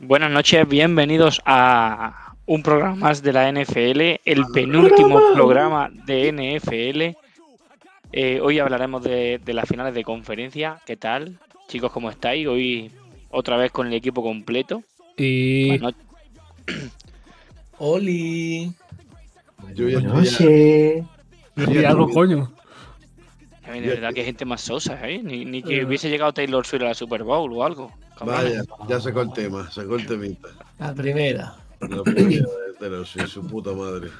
Buenas noches, bienvenidos a un programa más de la NFL, el penúltimo programa de NFL. Eh, hoy hablaremos de, de las finales de conferencia. ¿Qué tal? Chicos, ¿cómo estáis? Hoy otra vez con el equipo completo. Y noches. Oli. Yo ya No sé. y algo, coño. De verdad que hay gente más sosa, ¿eh? Ni, ni que hubiese llegado Taylor Swift a la Super Bowl o algo. Vaya, ya sacó el tema, sacó el temita. La primera. La primera de Swift, su puta madre.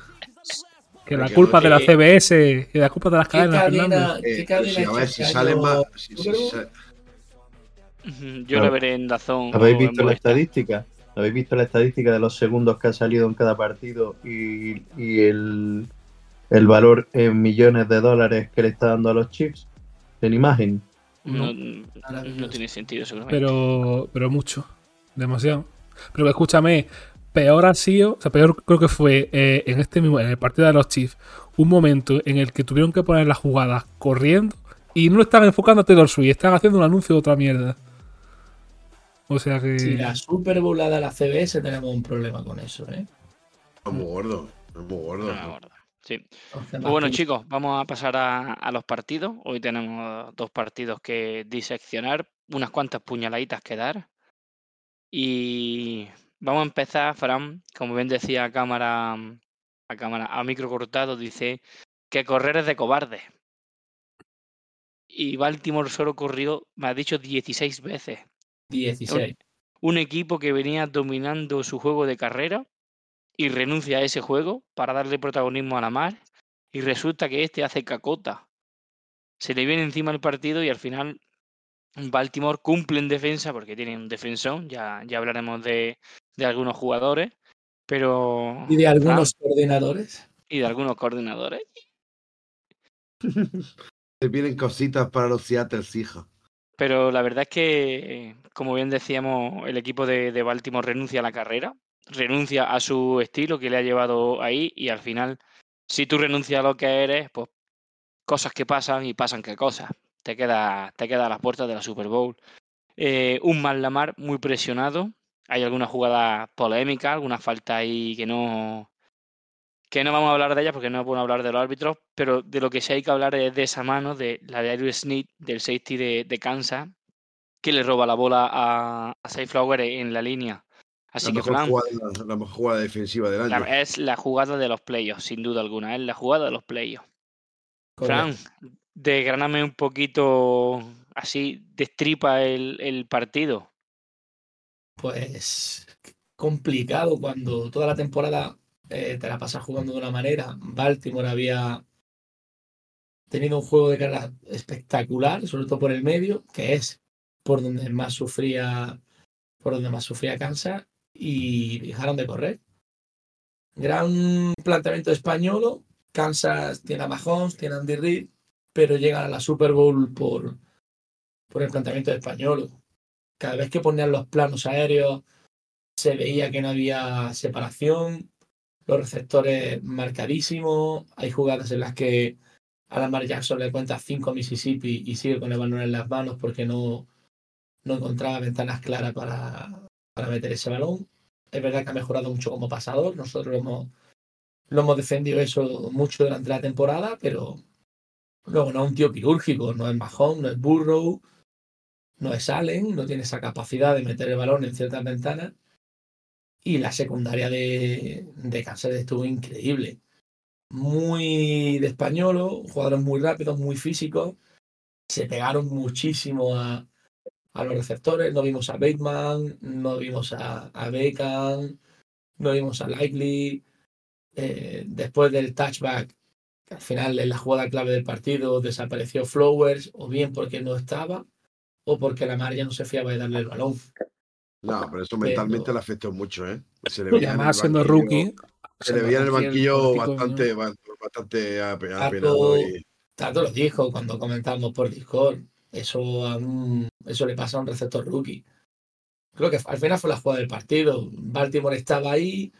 Que la culpa no- de la CBS y la culpa de las ¿Qué cadenas, Fernando. Eh, si, a ver, si año? sale más. Si, si- Yo la veré en Dazón. ¿Habéis visto la estadística? ¿Habéis visto la estadística de los segundos que ha salido en cada partido y, y el, el valor en millones de dólares que le está dando a los chips en imagen? No, no tiene sentido, seguramente. Pero, pero mucho. Demasiado. Pero escúchame, peor ha sido, o sea, peor creo que fue eh, en este mismo, en el partido de los Chiefs, un momento en el que tuvieron que poner las jugadas corriendo y no lo están enfocando a Taylor Swift, están haciendo un anuncio de otra mierda. O sea que. Si la Super Bowl la da la CBS, tenemos un problema con eso, ¿eh? es muy gordo, es muy gordo. Ah, gordo. Sí. Pues bueno, chicos, vamos a pasar a, a los partidos. Hoy tenemos dos partidos que diseccionar, unas cuantas puñaladitas que dar. Y vamos a empezar, Fran, como bien decía a cámara, a cámara, a micro cortado, dice que correr es de cobarde. Y Baltimore solo corrió, me ha dicho, 16 veces. 16. Un equipo que venía dominando su juego de carrera y renuncia a ese juego para darle protagonismo a la mar y resulta que este hace cacota. Se le viene encima el partido y al final Baltimore cumple en defensa porque tiene un defensón, ya, ya hablaremos de, de algunos jugadores, pero Y de algunos coordinadores. y de algunos coordinadores. Te vienen cositas para los Seattle hija. Pero la verdad es que, como bien decíamos, el equipo de, de Baltimore renuncia a la carrera, renuncia a su estilo que le ha llevado ahí y al final, si tú renuncias a lo que eres, pues cosas que pasan y pasan que cosas. Te queda, te queda a las puertas de la Super Bowl. Eh, un mal Lamar muy presionado. Hay alguna jugada polémica, alguna falta ahí que no, que no vamos a hablar de ella porque no podemos hablar de los árbitros, pero de lo que sí hay que hablar es de esa mano, de la de Ariel Smith, del safety de, de Kansas, que le roba la bola a, a Flower en la línea. Así La que, mejor, Fran, jugada, la mejor jugada defensiva del año. es la jugada de los playoffs, sin duda alguna, es la jugada de los playoffs. Fran, desgraname un poquito, así, destripa el, el partido. Pues complicado cuando toda la temporada eh, te la pasas jugando de una manera. Baltimore había tenido un juego de carrera espectacular, sobre todo por el medio, que es por donde más sufría, por donde más sufría Kansas, y dejaron de correr. Gran planteamiento español. Kansas tiene a Mahomes, tiene a Andy Reid, pero llegan a la Super Bowl por, por el planteamiento español. Cada vez que ponían los planos aéreos, se veía que no había separación, los receptores marcadísimos. Hay jugadas en las que a Lamar Jackson le cuenta 5 Mississippi y sigue con el balón en las manos porque no, no encontraba ventanas claras para, para meter ese balón. Es verdad que ha mejorado mucho como pasador. Nosotros lo hemos, lo hemos defendido eso mucho durante la temporada, pero luego no es un tío quirúrgico, no es Mahomes, no es Burrow, no es Allen, no tiene esa capacidad de meter el balón en ciertas ventanas. Y la secundaria de, de estuvo increíble. Muy de españolo, jugadores muy rápidos, muy físicos. Se pegaron muchísimo a, a los receptores, no vimos a Bateman, no vimos a, a Beckham, no vimos a Likely. Eh, después del touchback, que al final en la jugada clave del partido desapareció Flowers, o bien porque no estaba, o porque la Mar ya no se fiaba de darle el balón. No, pero eso Pero- mentalmente le afectó mucho, ¿eh? Se le Y además siendo rookie. Se le veía en el banquillo bastante, ba- bastante ape- Tato- apenado. Y, Tato lo dijo cuando comentamos por Discord. Eso, eso le pasa a un receptor rookie. Creo que al final fue la jugada del partido. Baltimore estaba ahí,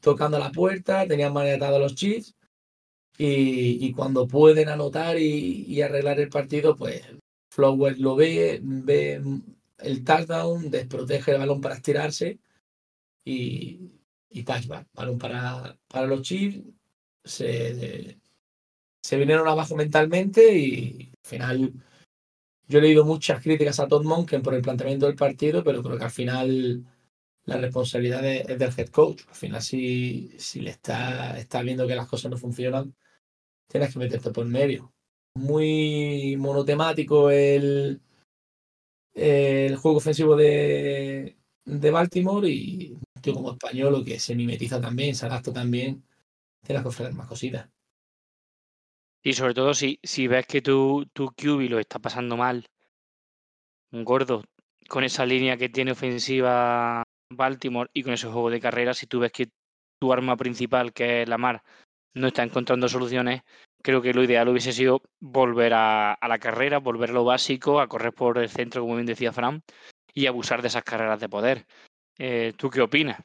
tocando la puerta, tenían maniatados a los Chiefs. Y, y cuando pueden anotar y, y arreglar el partido, pues Flowers lo ve, ve el touchdown, desprotege el balón para estirarse y, y touchback. Balón para, para los Chiefs. Se, se vinieron abajo mentalmente y al final yo he leído muchas críticas a Todd Monken por el planteamiento del partido, pero creo que al final la responsabilidad es, del head coach. Al final, si, si le está, está viendo que las cosas no funcionan, tienes que meterte por medio. Muy monotemático el, el juego ofensivo de, de Baltimore y tío como español que se mimetiza también, se adapta también, tienes que ofrecer más cositas. Y sobre todo si, si ves que tu, tu lo está pasando mal, un gordo, con esa línea que tiene ofensiva Baltimore y con ese juego de carrera, si tú ves que tu arma principal, que es la mar, no está encontrando soluciones, creo que lo ideal hubiese sido volver a, a la carrera, volver a lo básico, a correr por el centro, como bien decía Fran, y abusar de esas carreras de poder. Eh, ¿Tú qué opinas?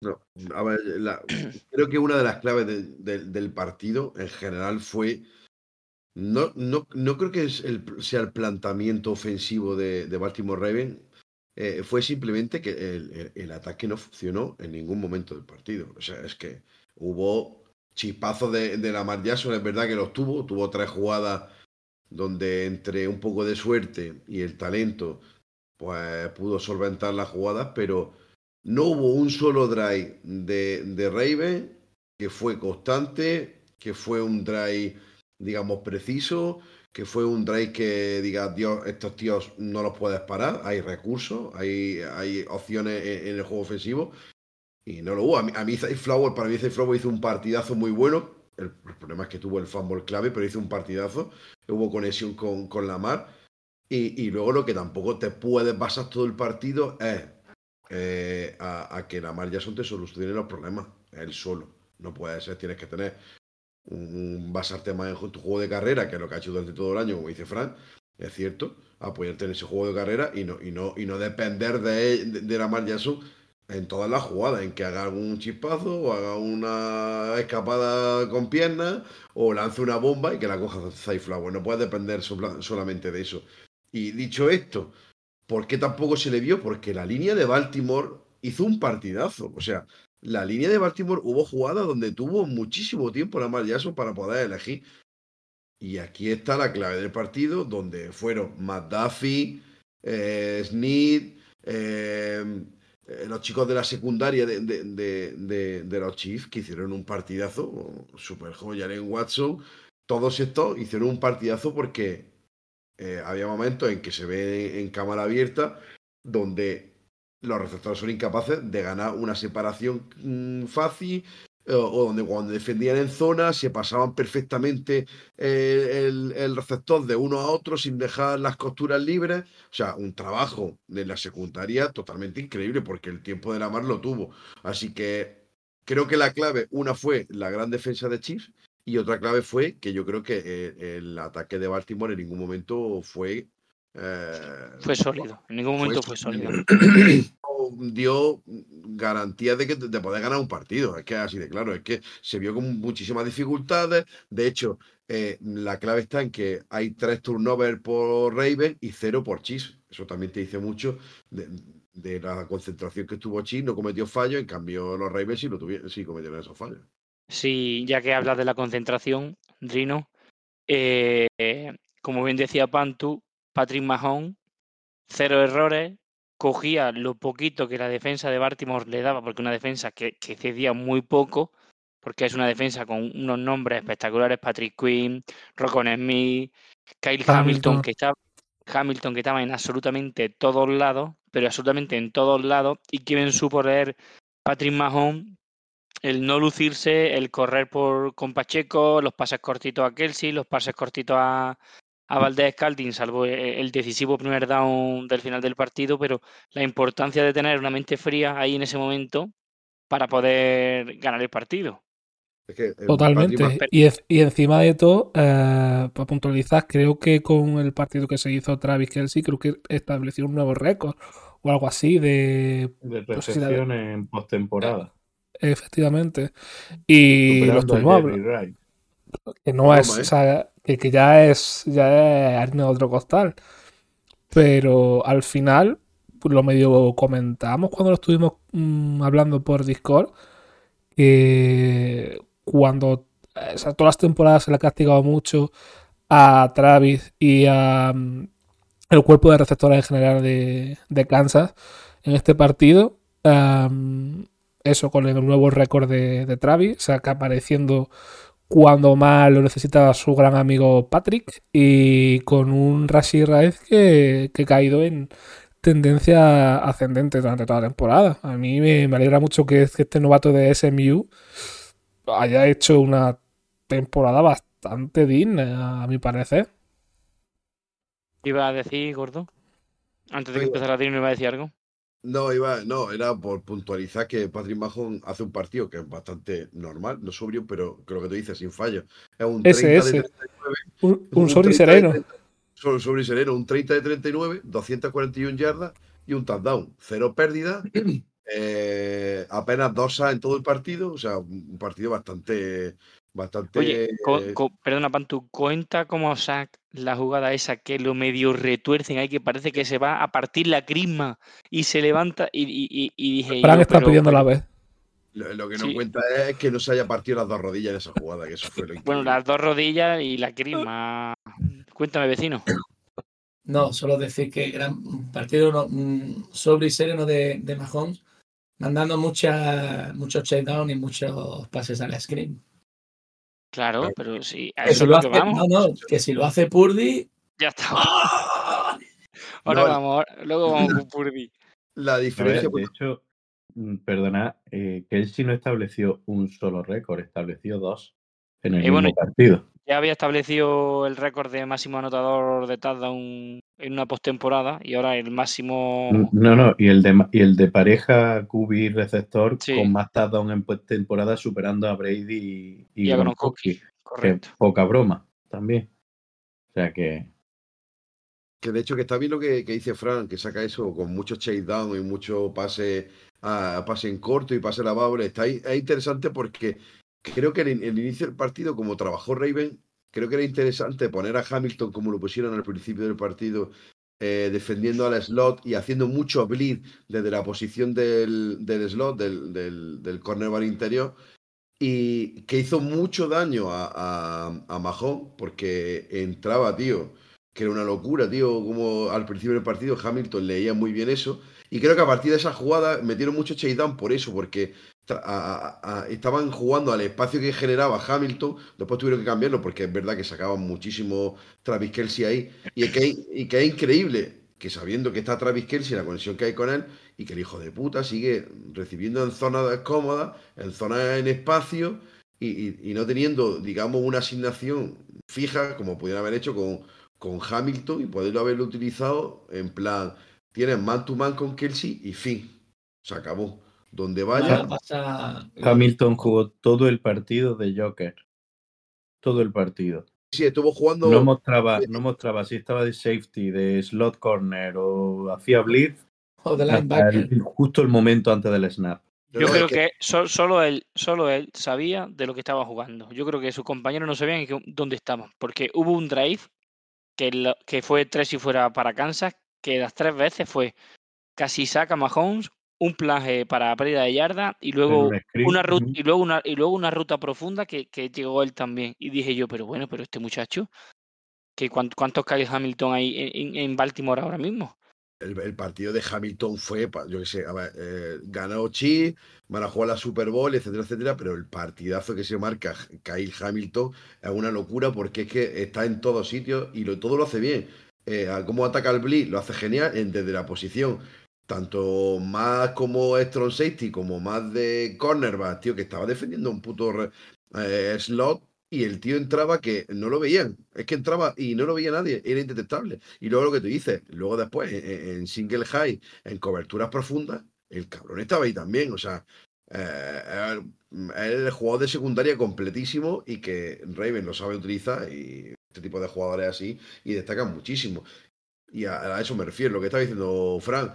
No, a ver, la- creo que una de las claves de- de- del partido en general fue. No, no, no creo que es el- sea el planteamiento ofensivo de, de Baltimore Raven. eh, fue simplemente que el, el- el ataque no funcionó en ningún momento del partido. O sea, es que hubo chispazos de, de Lamar Jackson, es verdad que los tuvo. Tuvo tres jugadas donde entre un poco de suerte y el talento, pues pudo solventar las jugadas, pero no hubo un solo drive de, de Raven que fue constante, que fue un drive, digamos, preciso, que fue un drive que diga, Dios, estos tíos no los puedes parar, hay recursos, hay, hay opciones en, el juego ofensivo, y no lo hubo. A mí, a Flower, para mí Flower hizo un partidazo muy bueno, el, el problema es que tuvo el fumble clave, pero hizo un partidazo, hubo conexión con, con Lamar, y, y luego lo que tampoco te puedes basar todo el partido es eh, a, a que Lamar Jackson te solucione los problemas, él solo. No puede ser, tienes que tener un, basarte más en tu juego de carrera, que es lo que ha hecho durante todo el año, como dice Frank, es cierto, apoyarte en ese juego de carrera y no, y no, y no depender de, de, de Lamar Jackson en todas las jugadas, en que haga algún chispazo o haga una escapada con piernas o lance una bomba y que la coja Zayflower. No puedes depender sola- solamente de eso. Y dicho esto, ¿por qué tampoco se le vio? Porque la línea de Baltimore hizo un partidazo. O sea, la línea de Baltimore hubo jugadas donde tuvo muchísimo tiempo Lamar Jackson para poder elegir. Y aquí está la clave del partido, donde fueron McDuffie, eh, Snead, eh, eh, los chicos de la secundaria de, de- de- los Chiefs, que hicieron un partidazo, super joya, Jalen Watson, todos estos hicieron un partidazo porque eh, había momentos en que se ve en cámara abierta donde los receptores son incapaces de ganar una separación mm, fácil eh, o donde cuando defendían en zona se pasaban perfectamente eh, el, receptor de uno a otro sin dejar las costuras libres. O sea, un trabajo de la secundaria totalmente increíble porque el tiempo de la mar lo tuvo. Así que creo que la clave, una fue la gran defensa de Chiefs y otra clave fue que yo creo que eh, el ataque de Baltimore en ningún momento fue... eh, Fue sólido, en ningún momento fue sólido. dio garantía de que de poder ganar un partido. Es que así de claro, es que se vio con muchísimas dificultades. De hecho, eh, la clave está en que hay tres turnovers por Raven y cero por Chiefs. Eso también te dice mucho de, de la concentración que tuvo Chiefs, no cometió fallos, en cambio los Ravens sí, lo tuvieron, sí cometieron esos fallos. Sí, ya que hablas de la concentración, Rino, eh, como bien decía Pantu, Patrick Mahomes, cero errores, cogía lo poquito que la defensa de Baltimore le daba, porque una defensa que, que cedía muy poco, porque es una defensa con unos nombres espectaculares, Patrick Quinn, Rocon Smith, Kyle Hamilton, Hamilton. que está Hamilton que estaba en absolutamente todos lados, pero absolutamente en todos lados, y que bien supo leer Patrick Mahomes el no lucirse, el correr por con Pacheco, los pases cortitos a Kelsey, los pases cortitos a, a Valdés Scalding, salvo e- el decisivo primer down del final del partido, pero la importancia de tener una mente fría ahí en ese momento para poder ganar el partido. Es que, eh, Totalmente. Y, en- y encima de todo, eh, para puntualizar, creo que con el partido que se hizo Travis Kelsey, creo que estableció un nuevo récord o algo así de De No sé si la- recepciones en postemporada. Efectivamente. Y lo Superando a estuvimos Jerry habla- Rice. que no es, ¿eh? o sea, que, que ya es, ya es harina de otro costal. Pero al final, pues lo medio comentamos cuando lo estuvimos mm, hablando por Discord, que cuando, eh, o sea, todas las temporadas se le ha castigado mucho a Travis y a mm, el cuerpo de receptores en general de, de Kansas en este partido. Eso con el nuevo récord de, de Travis, o sea, que apareciendo cuando más lo necesitaba su gran amigo Patrick y con un Rashid Rice que, que ha caído en tendencia ascendente durante toda la temporada. A mí me, me alegra mucho que, que este novato de SMU haya hecho una temporada bastante digna, a mi parecer. Iba a decir, Gordo, antes de que empezara a me iba a decir algo. No, iba, no, era por puntualizar que Patrick Mahon hace un partido que es bastante normal, no sobrio, pero lo que tú dices, sin fallo. Es un 30 SS. de 39, Un, un sorry 30 de sereno. 30 Sobre, sobre sereno, un 30 de 39, 241 yardas y un touchdown. Cero pérdidas, eh, apenas dos en todo el partido, o sea, un partido bastante, bastante. Oye, co- co- perdona, Pantu, cuenta cómo sac la jugada esa que lo medio retuercen ahí, que parece que se va a partir la crisma y se levanta y, y- y- y dije Fran está pero- pidiendo la vez. lo, lo que no sí. cuenta es que no se haya partido las dos rodillas en esa jugada, que eso fue lo Bueno, las dos rodillas y la crisma. Cuéntame, vecino. No, solo decir que gran partido no, mm, sobre y sereno de, de Mahomes, mandando muchas muchos checkdowns y muchos pases al screen. Claro, pero sí, a eso lo hace, que vamos. no, no, que si lo hace Purdy, Ya está. Ahora No, vamos, ahora- luego vamos con Purdy. La ver, diferencia. de hecho, mm, perdona, eh, Kelsey no estableció un solo récord, estableció dos en el Y bueno, partido. Ya había establecido el récord de máximo anotador de touchdown en una postemporada y ahora el máximo. No, no, y el de, y el de pareja QB receptor Sí. con más touchdown en pues, temporada superando a Brady y, Y a Gronkowski, Correcto. poca broma también. O sea que Que de hecho que está bien lo que, que dice Fran, que saca eso con muchos chase down y mucho pase, a, pase en corto y pase lavable. Está ahí- es interesante porque creo que en el, inicio del partido, como trabajó Raven, creo que era interesante poner a Hamilton como lo pusieron al principio del partido, eh, defendiendo al slot y haciendo mucho bleed desde la posición del, del slot, del, del, del interior. Y que hizo mucho daño a, a, a Mahón porque entraba, tío, que era una locura, tío, como al principio del partido Hamilton leía muy bien eso. Y creo que a partir de esa jugada metieron mucho chase down por eso, porque estaban jugando al espacio que generaba Hamilton. Después tuvieron que cambiarlo porque es verdad que sacaban muchísimo Travis Kelsey ahí. Y que, y que es increíble que sabiendo que está Travis Kelsey, la conexión que hay con él, y que el hijo de puta sigue recibiendo en zonas cómodas, en zonas en espacio, y no teniendo, digamos, una asignación fija, como pudieran haber hecho con, con Hamilton, y poderlo haberlo utilizado en plan, tienes man to man con Kelsey y fin. Se acabó. Donde vaya, pasa. Hamilton jugó todo el partido de Joker. Todo el partido. sí, estuvo jugando. No mostraba, no mostraba si estaba de safety, de slot corner o hacía blitz O de linebacker. el- justo el momento antes del snap. Yo creo que so- solo él, solo él sabía de lo que estaba jugando. Yo creo que sus compañeros no sabían dónde estaban, porque hubo un drive que, lo- que fue tres y fuera para Kansas, que las tres veces fue casi saca Mahomes, un plaje para pérdida de yarda y luego una ruta y luego una y luego una ruta profunda que, que llegó él también. Y dije yo, pero bueno, pero este muchacho, que cuán- ¿cuántos Kyle Hamilton hay en, Baltimore ahora mismo? El, el partido de Hamilton fue, yo qué sé, a ver, eh, ganó Chi, van a jugar la Super Bowl, etcétera, etcétera, pero el partidazo que se marca Kyle Hamilton es una locura porque es que está en todos sitios y lo, todo lo hace bien. eh, cómo ataca el Blitz, lo hace genial en- desde la posición, tanto más como strong safety, como más de cornerback, tío, que estaba defendiendo un puto eh, slot y el tío entraba que no lo veían. Es que entraba y no lo veía nadie, era indetectable. Y luego lo que tú dices, luego después en, single high, en coberturas profundas, el cabrón estaba ahí también. O sea, eh, el jugador de secundaria completísimo y que Raven lo sabe utilizar y este tipo de jugadores así y destacan muchísimo. Y a, a eso me refiero, lo que estaba diciendo Frank.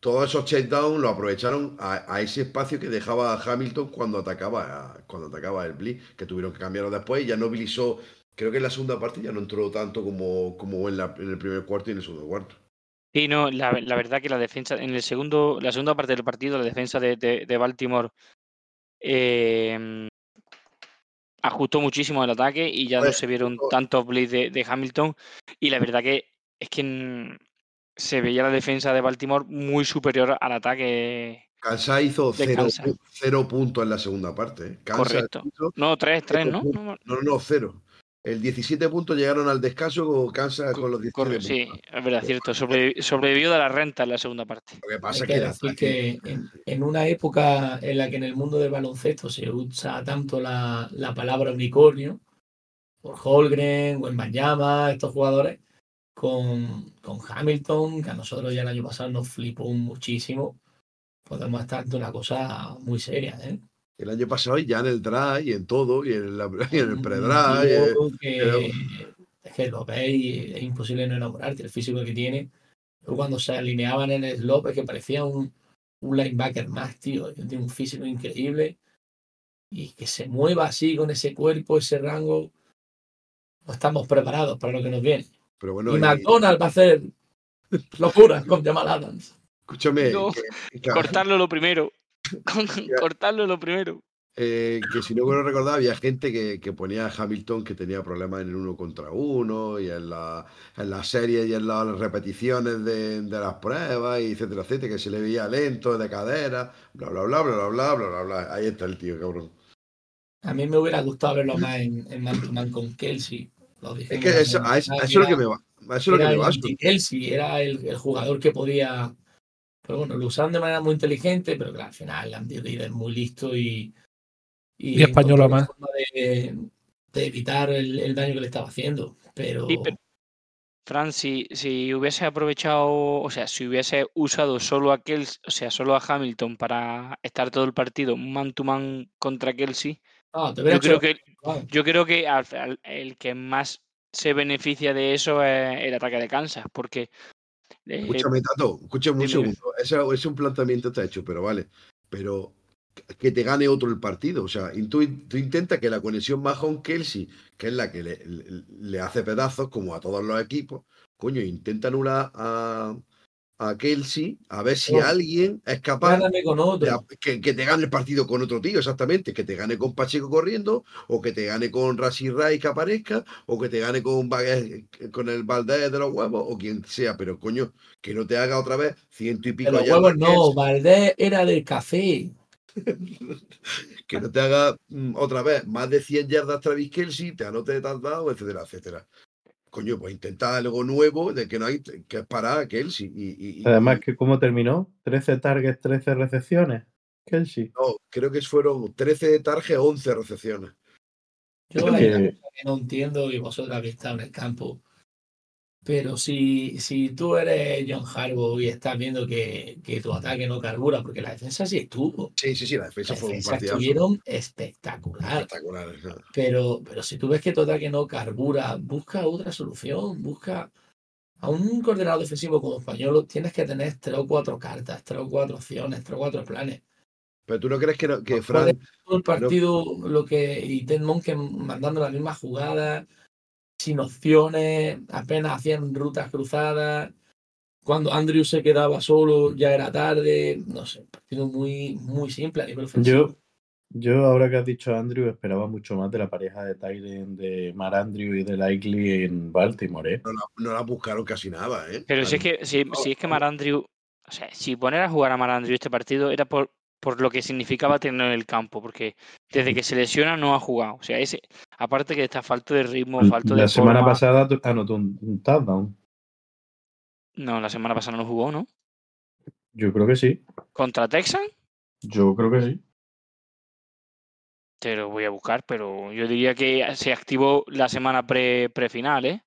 Todos esos checkdowns lo aprovecharon a, a ese espacio que dejaba Hamilton cuando atacaba, cuando atacaba el Blitz, que tuvieron que cambiarlo después ya no blizó. Creo que en la segunda parte ya no entró tanto como, como en, la- en el primer cuarto y en el segundo cuarto. Sí, no, la, la verdad que la defensa, en el segundo, la segunda parte del partido, la defensa de, de- de Baltimore eh, ajustó muchísimo el ataque y ya no Pues, se vieron tantos blitz de, de Hamilton. Y la verdad que es que se veía la defensa de Baltimore muy superior al ataque. Kansas hizo De cero, Kansas. cero puntos en la segunda parte. ¿eh? Kansas Correcto. hizo No, tres, tres, ¿no? No, No, cero. El 17 puntos llegaron al descanso con Kansas con los 17 corre- sí, es verdad, cierto. Sobrevi- sobrevivió de la renta en la segunda parte. Lo que pasa Hay es que que el decir ataque- que en, en una época en la que en el mundo del baloncesto se usa tanto la, la palabra unicornio, por Holgren, Wembanyama, estos jugadores, con, con Hamilton, que a nosotros ya el año pasado nos flipó muchísimo, podemos estar ante una cosa muy seria. ¿eh? el año pasado ya en el draft y en todo, y en, la- y en el que, pero- es que lo veis es imposible no enamorarte, el físico que tiene. Yo cuando se alineaban en el slope que parecía un, un linebacker más, tío. Tiene un físico increíble y que se mueva así con ese cuerpo, ese rango. No estamos preparados para lo que nos viene. Pero bueno, y y- McDonald's va a hacer locuras con Jamal Adams. escúchame, No, que, que- Cortarlo lo primero. Cortarlo lo primero. eh, que si no quiero recordar, había gente que, que ponía a Hamilton que tenía problemas en el uno contra uno y en la, en las series y en las repeticiones de, de las pruebas, y etcétera, etcétera, que se le veía lento, de cadera, bla, bla, bla, bla, bla, bla, bla, bla, bla. Ahí está el tío, cabrón. A mí me hubiera gustado verlo más en, en man to man con Kelsey. Lo Es que eso, a eso, a pasada, eso es lo era- que me va. A eso es lo que era me el baso. anti-Kelsey, era el, el jugador que podía. Pero bueno, lo usaron de manera muy inteligente, pero claro, al final Andy Reid es muy listo y. Y español la además. forma De, de evitar el, el daño que le estaba haciendo. Pero. Sí, pero- Fran, si, si hubiese aprovechado, o sea, si hubiese usado solo a Kelsey, o sea, solo a Hamilton para estar todo el partido man to man contra Kelsey, Te yo creo hecho- que Vale. yo creo que al- al- el que más se beneficia de eso es el ataque de Kansas, porque eh, Escúchame, Tato, escúchame un segundo. Ese es un planteamiento está hecho, pero vale. Pero que te gane otro el partido. O sea, tú, tú intentas que la conexión Mahon-Kelsey, que es la que le, le- le hace pedazos, como a todos los equipos, coño, intenta anular a, a Kelsey a ver si No. alguien es capaz con de otro. que, que te gane el partido con otro tío, exactamente. Que te gane con Pacheco corriendo, o que te gane con Rashi Ray que aparezca, o que te gane con, con el Valdés de los huevos, o quien sea. Pero coño, que no te haga otra vez ciento y pico Pero los huevos no, Valdés era del café. que no te haga mm, otra vez más de 100 yardas Travis Kelsey, te anote de touchdown, etcétera, etcétera. Coño, pues intenta algo nuevo de que no hay que es para Kelsey. Y, y- Además, que ¿cómo terminó? 13 targets, 13 recepciones. Kelsey. no, creo que fueron 13 targets, 11 recepciones. Yo una que- que no entiendo y vosotros habéis estado en el campo. Pero si, si tú eres John Harbaugh y estás viendo que, que tu ataque no carbura, porque la defensa sí estuvo. Sí, sí, sí, la defensa fue un defensas partidazo. estuvieron espectacular. Espectacular. Pero, pero si tú ves que tu ataque no carbura, busca otra solución, busca a un coordinador defensivo como español, tienes que tener tres o cuatro cartas, tres o cuatro opciones, tres o cuatro planes. Pero tú no crees que, no- que Fran. Todo el partido, lo que, y Ted Monken mandando las mismas jugadas, sin opciones, apenas hacían rutas cruzadas. Cuando Andrew se quedaba solo, ya era tarde. No sé, un partido muy, muy simple a nivel ofensivo. Yo, yo, ahora que has dicho Andrew, esperaba mucho más de la pareja de Tyren de Mar Andrew y de Likely en Baltimore, ¿eh? No la, no la buscaron casi nada, ¿eh? Pero si es que, si, si es que Marandrew, o sea, si poner a jugar a Marandrew este partido era por, por lo que significaba tenerlo en el campo, porque desde que se lesiona no ha jugado. O sea, ese, aparte que está falto de ritmo, falto de La semana forma, pasada anotó un, un touchdown. No, la semana pasada no jugó, ¿no? Yo creo que sí. ¿Contra Texan? Yo creo que sí. Te lo voy a buscar, pero yo diría que se activó la semana pre prefinal, ¿eh?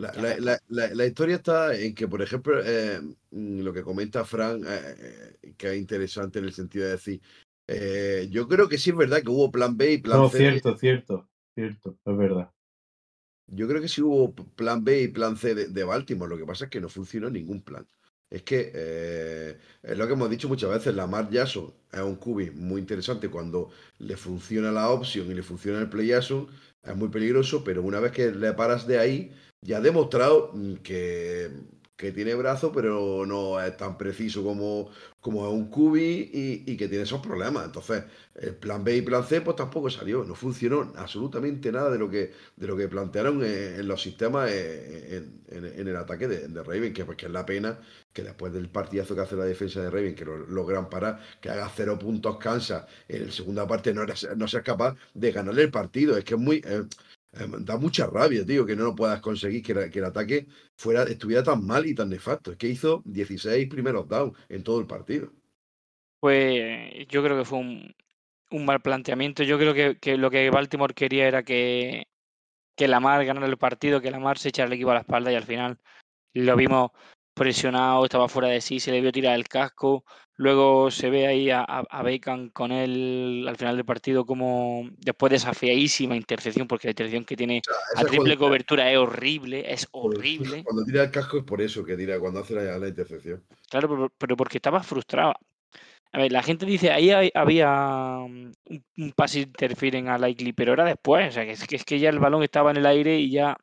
La, la- la- la- la historia está en que, por ejemplo, eh, lo que comenta Fran, eh, eh, que es interesante en el sentido de decir, eh, yo creo que sí es verdad que hubo plan B y plan No, C. cierto, cierto, cierto, es verdad. Yo creo que sí hubo plan B y plan C de, de Baltimore. Lo que pasa es que no funcionó ningún plan. Es que eh, es lo que hemos dicho muchas veces, Lamar Jackson es un QB muy interesante cuando le funciona la opción y le funciona el play Jackson, es muy peligroso, pero una vez que le paras de ahí, ya ha demostrado mm, que, que tiene brazo, pero no es tan preciso como, como es un QB y, y que tiene esos problemas. Entonces, el plan B y plan C, pues tampoco salió. No funcionó absolutamente nada de lo que, de lo que plantearon en, los sistemas eh, en, en- el ataque de, de Raven, que, pues, que es la pena que después del partidazo que hace la defensa de Raven, que lo logran parar, que haga cero puntos Kansas en la segunda parte, no, eres- no capaz de ganarle el partido. Es que es muy. eh, da mucha rabia, tío, que no lo puedas conseguir, que, que el ataque fuera, estuviera tan mal y tan nefasto. Es que hizo 16 primeros downs en todo el partido. Pues yo creo que fue un, un mal planteamiento. Yo creo que, que lo que Baltimore quería era que, que Lamar ganara el partido, que Lamar se echara el equipo a la espalda y al final lo vimos presionado, estaba fuera de sí, se le vio tirar el casco. Luego se ve ahí a, a- a Bacon con él al final del partido como después de esa feísima intercepción, porque la intercepción que tiene Esa a es triple cobertura es horrible, es horrible. Cuando tira el casco es por eso que tira, cuando hace la, la intercepción. Claro, pero, pero porque estaba frustrado. A ver, la gente dice, ahí hay- había mm, un, un pase interfieren a Likely, pero era después. O sea, que es, que es que ya el balón estaba en el aire y ya.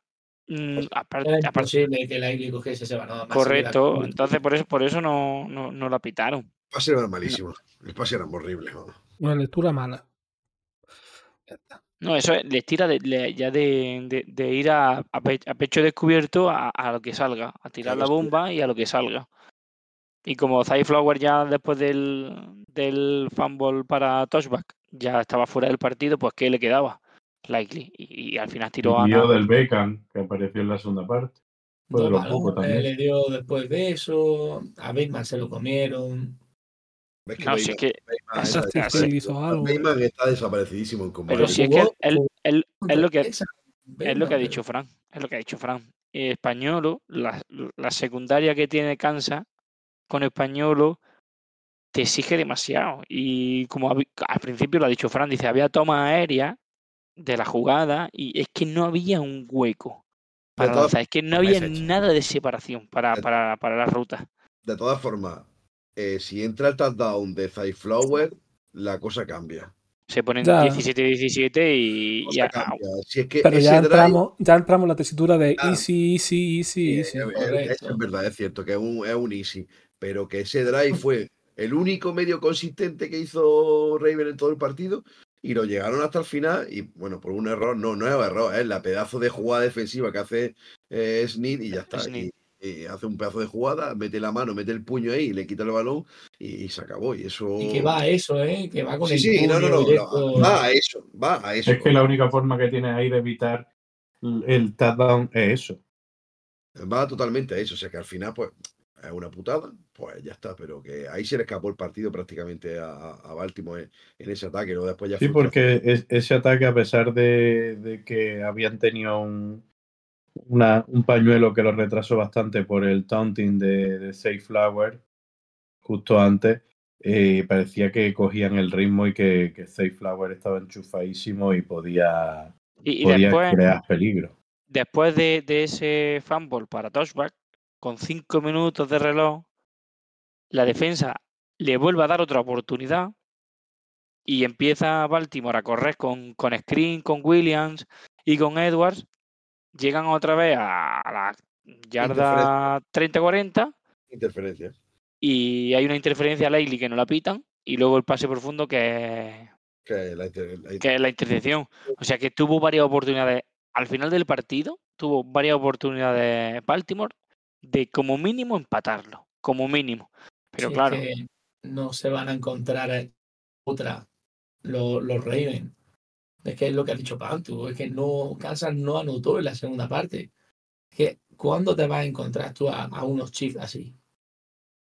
Mm, aparte, Era aparte- imposible que la Igli cogiese ese balón. correcto. Entonces, por eso, por eso no, no, no la pitaron. El pase era malísimo. El pase era horrible. Una lectura mala. Ya está. No, eso es- les tira de- le- ya de, de- de ir a, a pe- a pecho descubierto a, a lo que salga, a tirar la bomba y a lo que salga. Y como Zay Flower ya después del, del fumble para touchback ya estaba fuera del partido, pues ¿qué le quedaba? Likely. Y, y al final tiró a tío Ana. del Bacon, que apareció en la segunda parte. De también. le dio después de eso. A Bateman se lo comieron. ¿Ves No, si es que, Bateman Esa está- sí así- que hizo algo. Bateman está desaparecidísimo en combate. pero si es que él, él- es lo que es lo que ha dicho Fran. Es lo que ha dicho Fran. Españolo, la, la secundaria que tiene Kansas con Españolo te exige demasiado. Y como al principio lo ha dicho Fran, dice, había toma aérea de la jugada y es que no había un hueco para todas lanzar. Es que no había nada de separación para, De- para, para la ruta. De todas formas, eh, si entra el touchdown de Flower, la cosa cambia. Se ponen Ya. 17-17 y ya. Si es que Pero ese ya drive- entramos, ya entramos en la tesitura de Ah. easy, easy, easy, Eh, easy. eh, eso es verdad, es cierto que es un, es un easy, pero que ese drive fue el único medio consistente que hizo Raven en todo el partido y lo llegaron hasta el final y bueno, por un error, no, no es error, es la pedazo de jugada defensiva que hace eh, Snead y ya está. Y, y hace un pedazo de jugada, mete la mano, mete el puño ahí, le quita el balón y, y se acabó. Y eso... Y que va a eso, ¿eh? Que va con Sí, el sí, no, no, puño no, directo. no, va a eso, va a eso. Es que la única forma que tienes ahí de evitar el- el touchdown es eso. Va totalmente a eso, o sea que al final, pues, es una putada, pues ya está, pero que ahí se le escapó el partido prácticamente a, a Baltimore en, en ese ataque, ¿no? Después ya Sí, porque es- ese ataque, a pesar de, de que habían tenido un, una- un pañuelo que lo retrasó bastante por el taunting de, de Safe Flower justo antes, eh, parecía que cogían el ritmo y que, que Safe Flower estaba enchufadísimo y podía, Y, y podía después, crear peligro. después de, de ese fumble para touchback, con cinco minutos de reloj, la defensa le vuelve a dar otra oportunidad y empieza Baltimore a correr con, con Screen, con Williams y con Edwards. Llegan otra vez a la yarda 30-40 interferencia. y hay una interferencia a Laley que no la pitan y luego el pase profundo que es, Que la inter- que es la intercepción. O sea que tuvo varias oportunidades. Al final del partido tuvo varias oportunidades Baltimore de como mínimo empatarlo, como mínimo. Pero es claro, que no se van a encontrar otra los, los Ravens. Es que es lo que ha dicho Pantu, es que no Kansas no anotó en la segunda parte. que ¿cuándo te vas a encontrar tú a, a unos Chiefs así?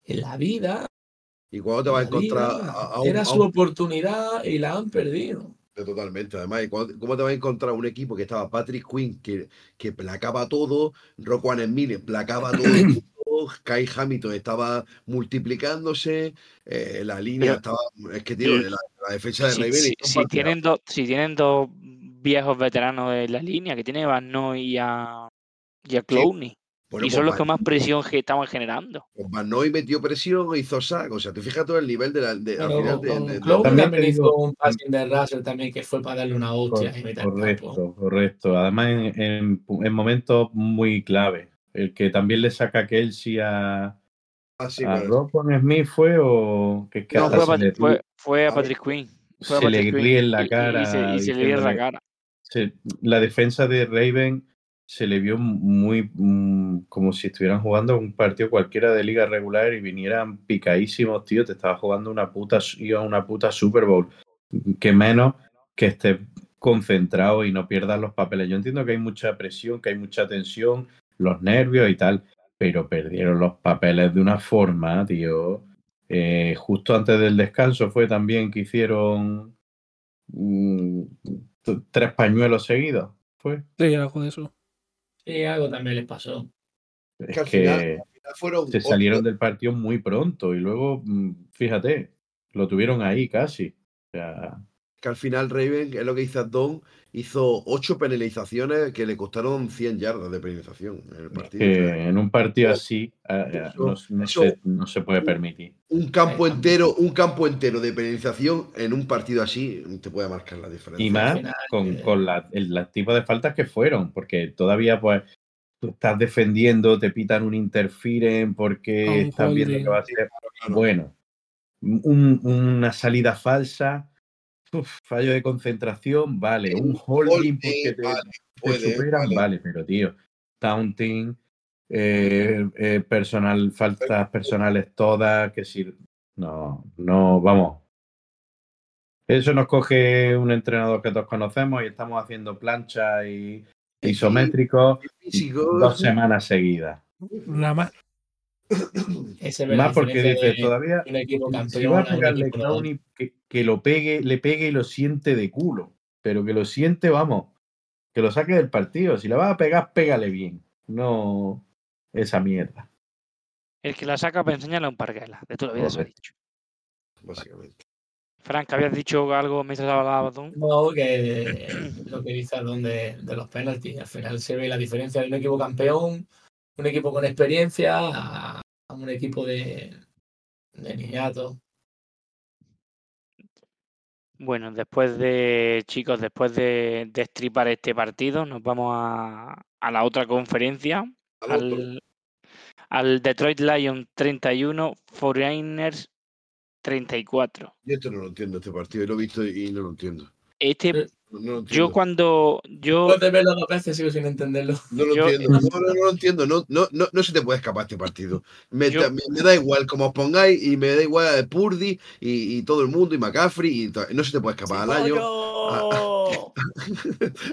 En la vida, ¿Y cuándo te vas a encontrar vida, a, a un, era a su un- oportunidad y la han perdido. Totalmente, además, ¿y cuándo- ¿cómo te vas a encontrar un equipo que estaba Patrick Quinn, que, que placaba todo, Roquan Smith placaba todo, Kai Hamilton estaba multiplicándose, eh, la línea Pero- estaba. Es que, tío, la, la defensa de Si, si- tienen dos, si tienen dos viejos veteranos de la línea, que tiene a Van Noy y a, y a Clowney, Bueno, y pues son los que más presión que estaban generando. pues Van Noy metió presión, hizo sack. O sea, te fijas todo el nivel de la. de- al final con, de- También hizo digo- un passing de Russell también que fue para darle una hostia. Correcto, correcto. Además, en, en- en momentos muy clave. El que también le saca a Kelsey a, Ah, sí, a Smith fue o que es que No, fue, a le, fue, fue a Patrick Quinn. Se le Patrick ríe en la y- cara. Y, se, y se le ríe en la cara. se- la defensa de Raven se le vio muy mm, como si estuvieran jugando un partido cualquiera de liga regular y vinieran picadísimos, tío. Te estaba jugando una puta, iba a una puta Super Bowl. Que menos que estés concentrado y no pierdas los papeles. Yo entiendo que hay mucha presión, que hay mucha tensión, los nervios y tal, pero perdieron los papeles de una forma, tío. Eh, justo antes del descanso fue también que hicieron mm, tres pañuelos seguidos. Fue. Sí, algo de eso. Sí, algo también les pasó. Es Que al final- al final fueron se salieron del partido muy pronto y luego, mm, fíjate, lo tuvieron ahí casi. O sea, que al final Raven, es lo que dice Don, hizo ocho penalizaciones que le costaron 100 yardas de penalización en el partido. En un partido así ah, ah, no, no eso- se, no se puede permitir. un campo entero, un campo entero de penalización en un partido así te puede marcar la diferencia. Y más con, eh, con la, el, la tipo de faltas que fueron, porque todavía pues tú estás defendiendo, te pitan un interfieren A porque estás viendo que va a ser bueno. Un- una salida falsa, uf, fallo de concentración, vale. Un holding porque te, vale, te puede, superan, vale. vale, pero tío, taunting, eh, eh, personal, faltas personales todas, que si no, no, vamos. Eso nos coge un entrenador que todos conocemos y estamos haciendo plancha y Sí, isométricos Físico, dos semanas seguidas. La Más porque de todavía si va a pegarle. Clowney, que, que lo pegue, le pegue y lo siente de culo. Pero que lo siente, vamos, que lo saque del partido. Si le vas a pegar, pégale bien. No esa mierda. El que la saca para enseñarle a un parguela. De toda la vida se ha dicho. básicamente. Frank, habías dicho algo mientras hablabas tú? No, que lo que dice Adón de, de los penaltis. Al final se ve la diferencia de un equipo campeón, un equipo con experiencia, a, a un equipo de, de niñato. Bueno, después de, chicos, después de destripar este partido, nos vamos a, a la otra conferencia, Al al, al Detroit Lions 31, 49ers 34. Yo esto no lo entiendo, este partido. Lo he visto y no lo entiendo. Este, No, no lo yo entiendo. cuando, yo, Después de verlo dos veces sigo sin entenderlo. No lo yo- entiendo. No, no, no lo entiendo. No, no, no, no se te puede escapar este partido. Me, Yo- da- me- me da igual como os pongáis y me da igual Purdy y, y todo el mundo y McCaffrey. Y no se te puede escapar. Al año,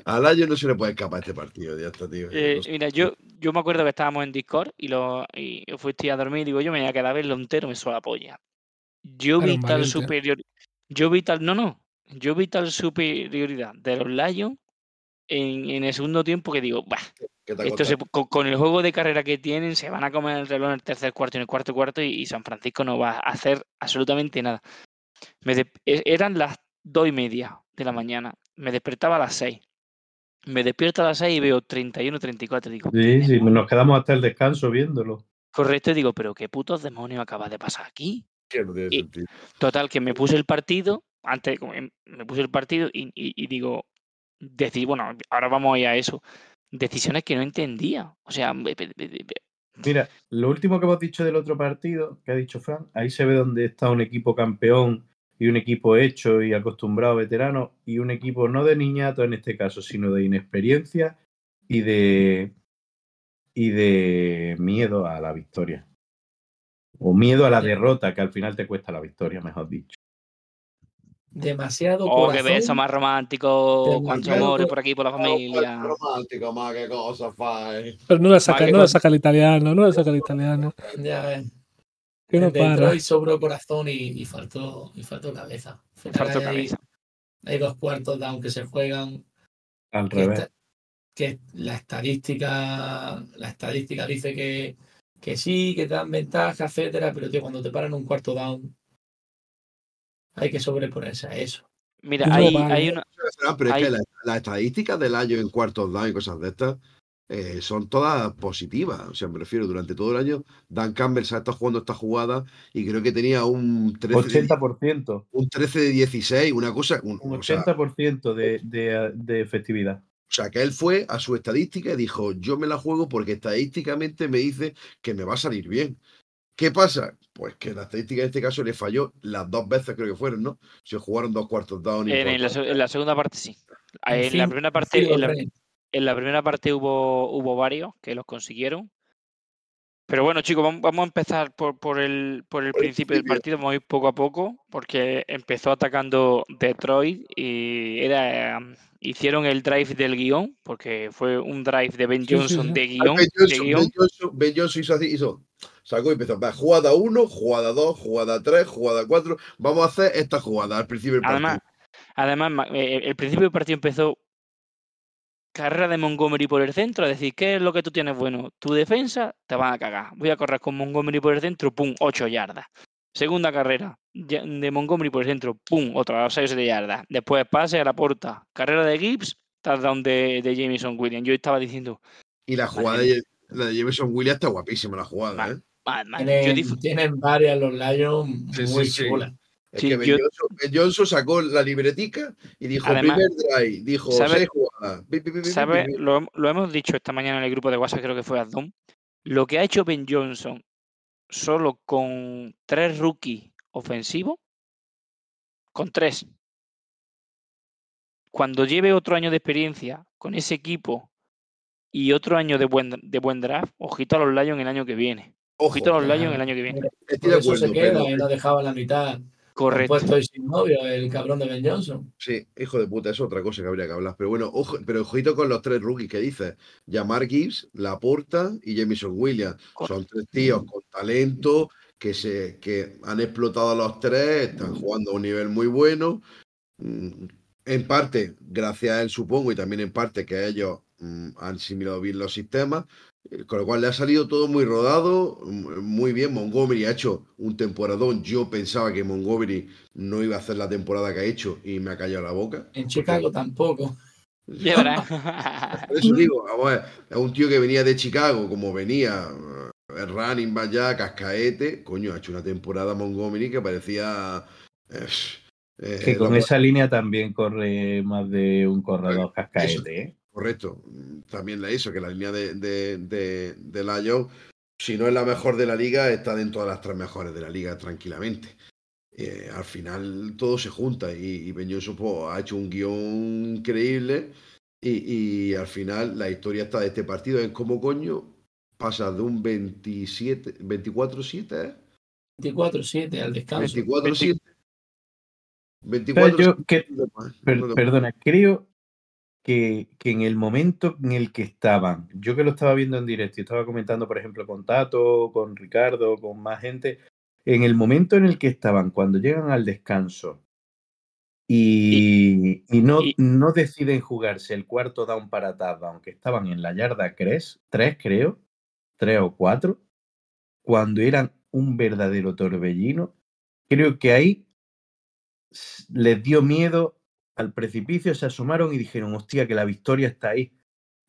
al año no se le puede escapar este partido. Ya está, tío. eh, No sé. mira, yo, yo me acuerdo que estábamos en Discord y lo y fuiste a dormir y digo, yo me voy a quedar a verlo entero, me suena la polla. Yo vi tal superior, yo vi tal, no, no, yo vi tal superioridad de los Lions en, en el segundo tiempo que digo, bah, ¿Qué te ha esto se- con, con el juego de carrera que tienen, se van a comer el reloj en el tercer cuarto y en el cuarto cuarto y, y San Francisco no va a hacer absolutamente nada. Me de- e- eran las dos y media de la mañana, me despertaba a las seis. Me despierto a las seis y veo 31-34. Digo, Sí, sí, nos quedamos hasta el descanso viéndolo. correcto, y digo, pero qué putos demonios acaba de pasar aquí. Que no tiene y- sentido. Total, que me puse el partido, antes como em- me puse el partido y, y- y digo, decir, bueno, ahora vamos a ir a eso. Decisiones que no entendía. O sea, Mira, lo último que hemos dicho del otro partido, que ha dicho Fran, ahí se ve donde está un equipo campeón y un equipo hecho y acostumbrado veterano y un equipo no de niñato en este caso, sino de inexperiencia y de y de miedo a la victoria. O miedo a la derrota, que al final te cuesta la victoria, mejor dicho. Demasiado Oh, qué corazón. beso más romántico. Amores co- por aquí, por la familia. Romántico, más que cosa fai. Pero no le saca, no saca el italiano, no le saca el italiano. Ya ves. Que no para. Detroit sobró corazón y, y faltó, y faltó cabeza. Faltó hay- cabeza. Hay dos cuartos down que se juegan. Al que, revés. esta- que la estadística la estadística dice que, que sí, que te dan ventaja, etcétera, pero tío, cuando te paran un cuarto down hay que sobreponerse a eso. Mira, No hay, vale. hay una. Ah, pero es Hay- que la- las estadísticas del año en cuartos down y cosas de estas eh, son todas positivas. O sea, me refiero, durante todo el año, Dan Campbell se ha estado jugando esta jugada y creo que tenía un 13, de, 80%. un 13 de 16, una cosa. un- Un o, sea, 80% de, de, de efectividad. o sea, que él fue a su estadística y dijo: Yo me la juego porque estadísticamente me dice que me va a salir bien. ¿Qué pasa? Pues que la estadística en este caso le falló las dos veces, creo que fueron, ¿no? Se jugaron dos cuartos down. En, en la, en segunda parte sí. En la primera parte, en la, range. en la primera parte hubo, hubo varios que los consiguieron. Pero bueno, chicos, vamos, vamos a empezar por, por el, por el Por principio del partido. Vamos a ir poco a poco, porque empezó atacando Detroit y era um, hicieron el drive del guion, porque fue un drive de Ben Johnson de guion. Ben de Johnson, guion. Ben Johnson- Ben Johnson hizo así, hizo, sacó y empezó, va, jugada 1, jugada 2, jugada 3, jugada 4, vamos a hacer esta jugada al principio del Además, partido. además eh, el principio del partido empezó carrera de Montgomery por el centro, es decir, ¿qué es lo que tú tienes bueno? Tu defensa te van a cagar. Voy a correr con Montgomery por el centro, pum, 8 yardas. Segunda carrera de Montgomery por el centro, pum, otra 6 o 7 yardas. Después pase a la puerta. Carrera de Gibbs, touchdown de, de Jameson Williams. Yo estaba diciendo, Y la jugada de, la de Jameson Williams está guapísima la jugada, ¿eh? "Man, man, yo Tienen, tienen varias los Lions Sí, muy sí. chulas. Es Sí, que Ben, yo- Johnson, sacó la libretica y dijo, Además- primer drive, dijo, ¿sabe-. Lo, lo hemos dicho esta mañana en el grupo de WhatsApp, creo que fue Addon. Lo que ha hecho Ben Johnson solo con tres rookies ofensivos, con tres. Cuando lleve otro año de experiencia con ese equipo y otro año de buen, de buen draft, ojito a los Lions el año que viene. Ojito a los Lions el año que viene. Estoy de eso se acuerdo, queda pero- y no dejaba la mitad Correcto. puesto y sin novio, el cabrón de Ben Johnson. Sí, hijo de puta, es otra cosa que habría que hablar. Pero bueno, ojo, pero ojito con los tres rookies que dices. Yamar Gibbs, Laporta y Jamison Williams. Son tres tíos con talento que se que han explotado a los tres, están jugando a un nivel muy bueno. Mm, En parte, gracias a él, supongo, y también en parte que ellos mm, han asimilado bien los sistemas. Eh, Con lo cual le ha salido todo muy rodado, mm, muy bien. Montgomery ha hecho un temporadón. Yo pensaba que Montgomery no iba a hacer la temporada que ha hecho y me ha callado la boca. En Chicago tampoco. Por eso digo, vamos a ver, es un tío que venía de Chicago, como venía eh, el running back ya, cascaete, coño, ha hecho una temporada Montgomery que parecía... eh, eh, Que con esa línea también corre más de un corredor cascaete, ¿eh? Correcto, mm, también la hizo, que la línea de, de, de, de Lions, si no es la mejor de la liga, está dentro de las tres mejores de la liga tranquilamente. Eh, al final todo se junta y, y Ben Johnson, pues, ha hecho un guion increíble y, y al final la historia está de este partido es como coño pasa de un 27, 24-7, ¿eh? 24-7 al descanso. 24-7. Pero 24 yo que- no Per- te- perdona, creo que, que en el momento en el que estaban, yo que lo estaba viendo en directo y estaba comentando, por ejemplo, con Tato, con Ricardo, con más gente, en el momento en el que estaban, cuando llegan al descanso y, y no, y- no deciden jugarse el cuarto down para touchdown, que estaban en la yarda 3, 3 creo, 3 o 4, cuando eran un verdadero torbellino, creo que ahí les dio miedo al precipicio, se asomaron y dijeron, hostia, que la victoria está ahí.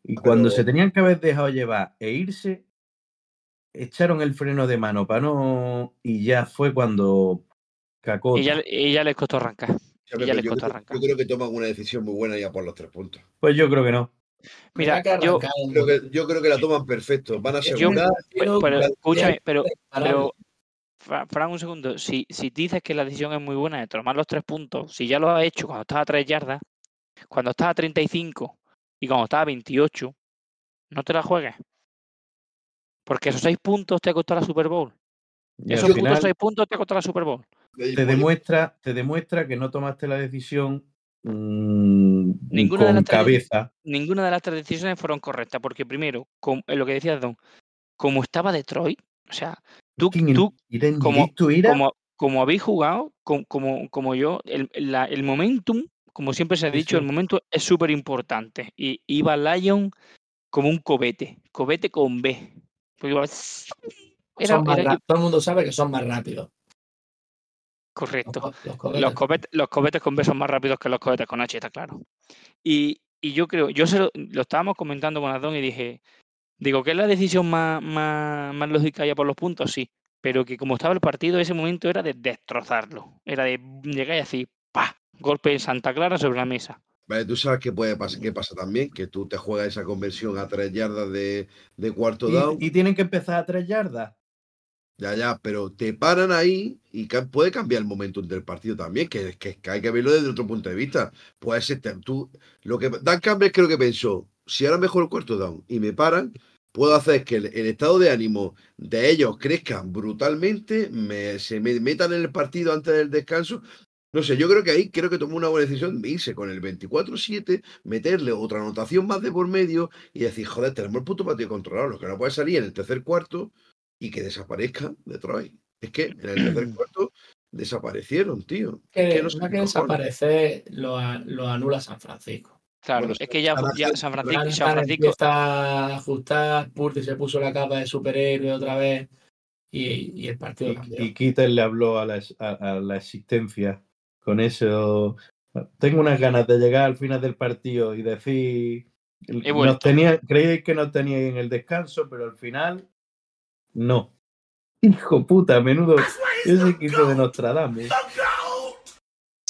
Y cuando se tenían que haber dejado llevar e irse, echaron el freno de mano para no... Y ya fue cuando cacó. Y ya, y ya les costó arrancar. Ya, y pero ya les yo, costó creo, arrancar. yo creo que toman una decisión muy buena ya por los tres puntos. Pues yo creo que no. Mira, yo- Creo que, yo creo que la toman perfecto. Van a asegurar. partido pero escúchame, pero, Fran, un segundo. Si, si dices que la decisión es muy buena de tomar los tres puntos, si ya lo has hecho cuando estás a tres yardas, cuando estás a 35 y cuando estás a 28, no te la juegues. Porque esos seis puntos te costó la Super Bowl. Y Esos puntos seis puntos te costó la Super Bowl. te demuestra, te demuestra que no tomaste la decisión mm, Ninguna de con las tres- cabeza. Ninguna de las tres decisiones fueron correctas, porque primero, eh, lo que decía Don, como estaba Detroit, o sea, tú, tú como, como, como habéis jugado, com- como, como yo, el, la- el momentum, como siempre se ha dicho, sí. el momentum es súper importante. Y iba Lion como un cobete, cobete con B. Era, era- ra- todo el mundo sabe que son más rápidos. Correcto. co- los cohetes, los cohetes con B son más rápidos que los cohetes con H, está claro. Y, y yo creo, yo se lo, lo estábamos comentando con Adón y dije, digo, que es la decisión más, más, más lógica ya por los puntos? Sí, pero que como estaba el partido, ese momento era de destrozarlo. Era de llegar y decir, ¡pa! Golpe en Santa Clara sobre la mesa. Vale, tú sabes qué puede pasar, qué pasa también, que tú te juegas esa conversión a tres yardas de, de cuarto down. Y, y tienen que empezar a tres yardas. Ya, ya, pero te paran ahí y puede cambiar el momentum del partido también, que, que, que hay que verlo desde otro punto de vista. Puede ser, tú, lo que Dan Campbell creo que pensó, si ahora mejor el cuarto down y me paran, puedo hacer que el, el estado de ánimo de ellos crezca brutalmente, me, se me metan en el partido antes del descanso. No sé, yo creo que ahí creo que tomó una buena decisión de irse con el 24-7, meterle otra anotación más de por medio y decir, joder, tenemos el puto partido controlado, lo que no puede salir en el tercer cuarto y que desaparezca Detroit. Es que en el tercer cuarto desaparecieron, tío. Que, Es que no que qué cojones. desaparece, lo, lo anula San Francisco. Claro, Bueno, es que ya, San ya Francisco- San Francisco, San Francisco empieza a ajustar, Purdy se puso la capa de superhéroe otra vez y, y el partido cambió. Y, y Keaton le habló a la, ex- a, a la existencia con eso. Tengo unas ganas de llegar al final del partido y decir. Nos tenía, creíais que nos teníais en el descanso, pero al final. No. Hijo puta, menudo. Ese equipo de Nostradamus.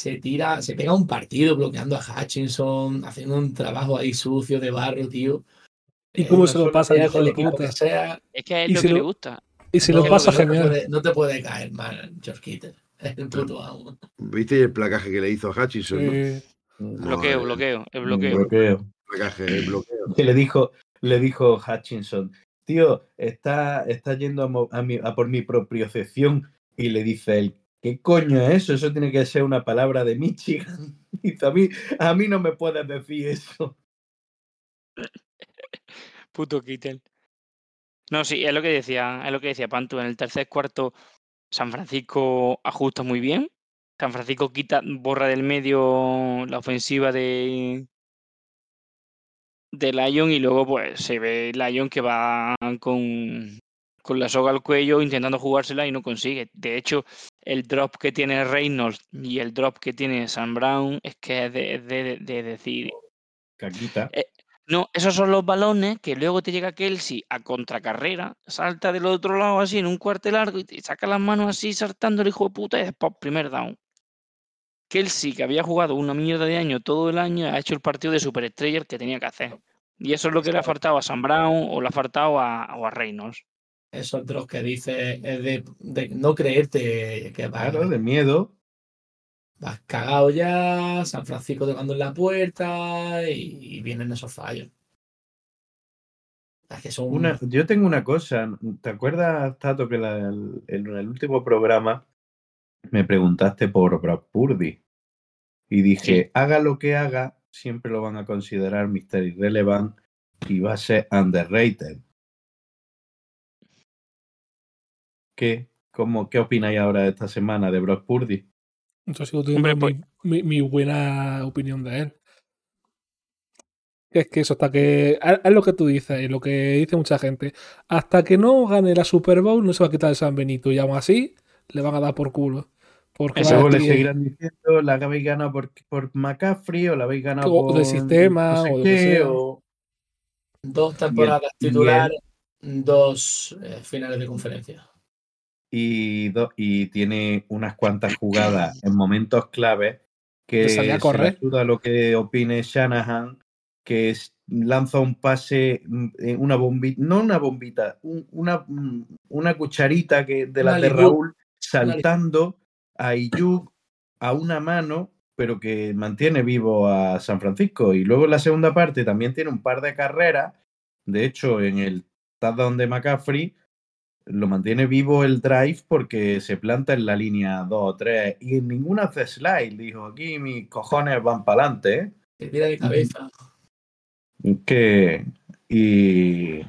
Se tira, se pega un partido bloqueando a Hutchinson, haciendo un trabajo ahí sucio de barro, tío. ¿Y cómo se lo pasa hijo de equipo puta? que sea, es que a él Y lo si que le lo- gusta. Y se no, lo pasa no te genial. puede- no te puede caer mal, George Kittle. Es el puto amo. ¿Viste el placaje que le hizo a Hutchinson? no? Bloqueo, bloqueo, el bloqueo. bloqueo. placaje, el bloqueo. Que le dijo, le dijo Hutchinson, tío, está, está yendo a, mo- a mi- a por mi propiocepción. Y le dice él, ¿qué coño es eso? Eso tiene que ser una palabra de Michigan. A mí, a mí no me puedes decir eso. Puto Kittel. No, sí, es lo que decía, es lo que decía Pantu. En el tercer cuarto, San Francisco ajusta muy bien. San Francisco quita, borra del medio la ofensiva de, de Lion y luego pues se ve Lion que va con, con la soga al cuello intentando jugársela y no consigue. De hecho, el drop que tiene Reynolds y el drop que tiene Sam Brown es que es de, es de- de decir, Caquita. no, esos son los balones que luego te llega Kelsey a contracarrera, salta del otro lado así en un cuarto largo y te saca las manos así saltando el hijo de puta y después primer down. Kelsey, que había jugado una mierda de año todo el año, ha hecho el partido de superestrella que tenía que hacer. Y eso es lo que le ha faltado a Sam Brown o le ha faltado a, o a Reynolds. Esos drops que dice es de, de no creerte que vas, Claro, de miedo. vas cagado ya, San Francisco tocando en la puerta y, y vienen esos fallos. Es que son Una, yo tengo una cosa. ¿Te acuerdas, Tato, que la- el- en el último programa me preguntaste por Brock Purdy? Y dije, Sí. haga lo que haga, siempre lo van a considerar Mr. Irrelevant y va a ser underrated. ¿Qué? ¿Cómo, ¿Qué opináis ahora de esta semana de Brock Purdy? yo sigo teniendo Hombre, pues- mi, mi- mi buena opinión de él. Que Es que eso, hasta que. Es lo que tú dices y lo que dice mucha gente. Hasta que no gane la Super Bowl, no se va a quitar el San Benito. Y aún así, le van a dar por culo. Porque Eso le seguirán diciendo, la habéis ganado por, por McCaffrey o la habéis ganado O por de sistema, no sé o que qué, sea. o- dos temporadas y el- titular, dos eh, finales de conferencia. Y, do- y tiene unas cuantas jugadas en momentos claves que salía a correr. ayuda a lo que opine Shanahan, que es- lanza un pase, mm, eh, una bombita, no una bombita, un- una, mm, una cucharita que, de la de. Raúl saltando a Ayuk a una mano, pero que mantiene vivo a San Francisco. Y luego en la segunda parte también tiene un par de carreras. De hecho, en el touchdown de McCaffrey, lo mantiene vivo el drive porque se planta en la línea 2 o 3 y en ninguna hace slide. Dijo, aquí mis cojones van para adelante, ¿eh? Se tira de cabeza. Que. Y.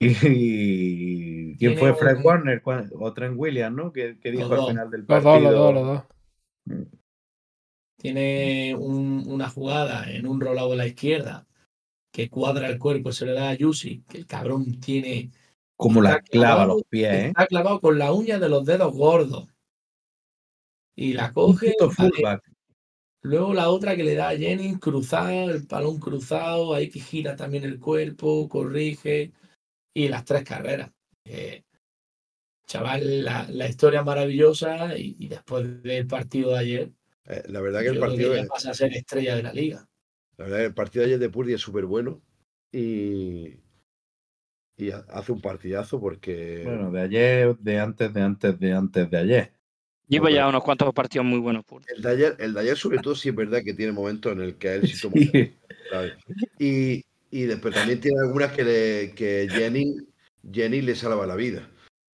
Y. ¿Quién fue Fred un- Warner? ¿Cuál- O Trent Williams, ¿no? Que, que dijo Los al dos. final del Los partido. dos, los dos, los dos. Tiene un- una jugada en un rolado a la izquierda que cuadra el cuerpo, se le da a Yusi, que el cabrón tiene. Como la clava clavado- los pies, ¿eh? Está clavado con la uña de los dedos gordos. Y la coge. Luego la otra que le da a Jennings cruzado, el balón cruzado, ahí que gira también el cuerpo, corrige. Y las tres carreras. Eh, chaval, la, la historia maravillosa y, y después del partido de ayer, Eh, la verdad que yo el partido, que ya es- pasa a ser estrella de la liga. la verdad que el partido de ayer de Purdy es súper bueno y, y ha- hace un partidazo porque Bueno, de ayer, de antes, de antes, de antes de ayer. Lleva ya unos cuantos partidos muy buenos. Por... el de ayer, el de ayer sobre todo sí es verdad que tiene momentos en el que él sí toma. Y, y después también tiene algunas que, le, que Jenny, Jenny le salva la vida.